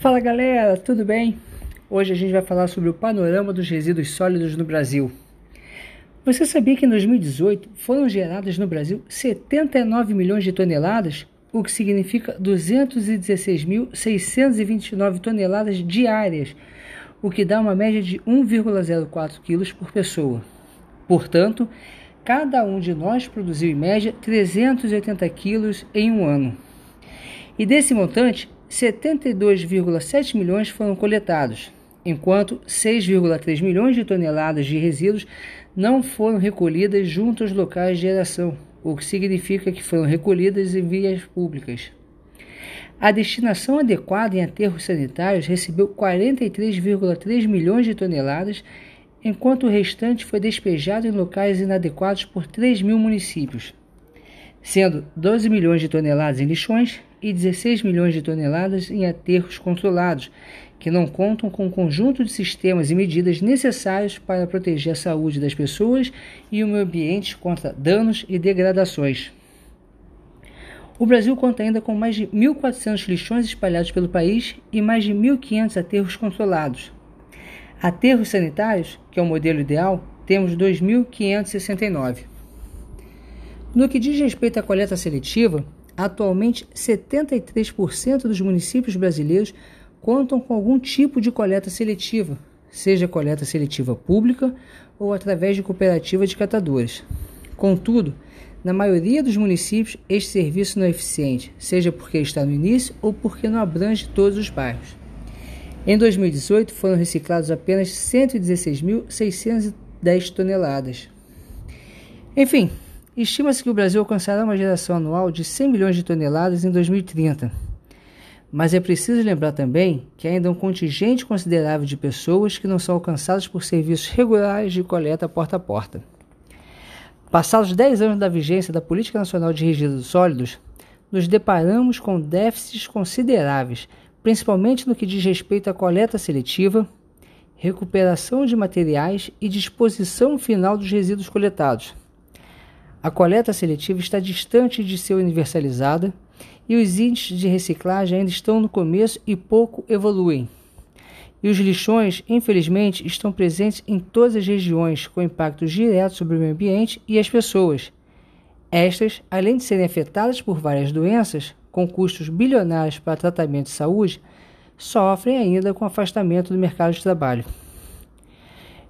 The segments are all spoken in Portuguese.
Fala galera, tudo bem? Hoje a gente vai falar sobre o panorama dos resíduos sólidos no Brasil. Você sabia que em 2018 foram geradas no Brasil 79 milhões de toneladas, o que significa 216.629 toneladas diárias, o que dá uma média de 1,04 quilos por pessoa. Portanto, cada um de nós produziu em média 380 quilos em um ano. E desse montante, 72,7 milhões foram coletados, enquanto 6,3 milhões de toneladas de resíduos não foram recolhidas junto aos locais de geração, o que significa que foram recolhidas em vias públicas. A destinação adequada em aterros sanitários recebeu 43,3 milhões de toneladas, enquanto o restante foi despejado em locais inadequados por 3 mil municípios, sendo 12 milhões de toneladas em lixões e 16 milhões de toneladas em aterros controlados, que não contam com o conjunto de sistemas e medidas necessários para proteger a saúde das pessoas e o meio ambiente contra danos e degradações. O Brasil conta ainda com mais de 1.400 lixões espalhados pelo país e mais de 1.500 aterros controlados. Aterros sanitários, que é o modelo ideal, temos 2.569. No que diz respeito à coleta seletiva, Atualmente, 73% dos municípios brasileiros contam com algum tipo de coleta seletiva, seja coleta seletiva pública ou através de cooperativa de catadores. Contudo, na maioria dos municípios, este serviço não é eficiente, seja porque está no início ou porque não abrange todos os bairros. Em 2018, foram reciclados apenas 116.610 toneladas. Enfim, Estima-se que o Brasil alcançará uma geração anual de 100 milhões de toneladas em 2030. Mas é preciso lembrar também que ainda há um contingente considerável de pessoas que não são alcançadas por serviços regulares de coleta porta a porta. Passados 10 anos da vigência da Política Nacional de Resíduos Sólidos, nos deparamos com déficits consideráveis, principalmente no que diz respeito à coleta seletiva, recuperação de materiais e disposição final dos resíduos coletados. A coleta seletiva está distante de ser universalizada e os índices de reciclagem ainda estão no começo e pouco evoluem. E os lixões, infelizmente, estão presentes em todas as regiões, com impactos diretos sobre o meio ambiente e as pessoas. Estas, além de serem afetadas por várias doenças, com custos bilionários para tratamento e saúde, sofrem ainda com afastamento do mercado de trabalho.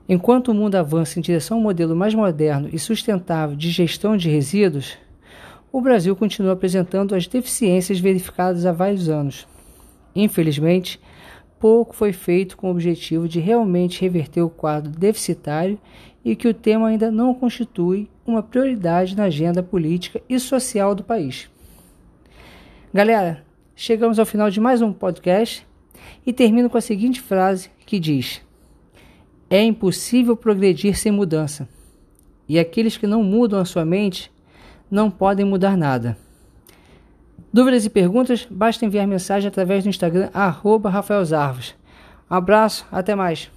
Enquanto o mundo avança em direção a um modelo mais moderno e sustentável de gestão de resíduos, o Brasil continua apresentando as deficiências verificadas há vários anos. Infelizmente, pouco foi feito com o objetivo de realmente reverter o quadro deficitário e que o tema ainda não constitui uma prioridade na agenda política e social do país. Galera, chegamos ao final de mais um podcast e termino com a seguinte frase que diz: é impossível progredir sem mudança. E aqueles que não mudam a sua mente não podem mudar nada. Dúvidas e perguntas? Basta enviar mensagem através do Instagram, arroba Rafael abraço, até mais.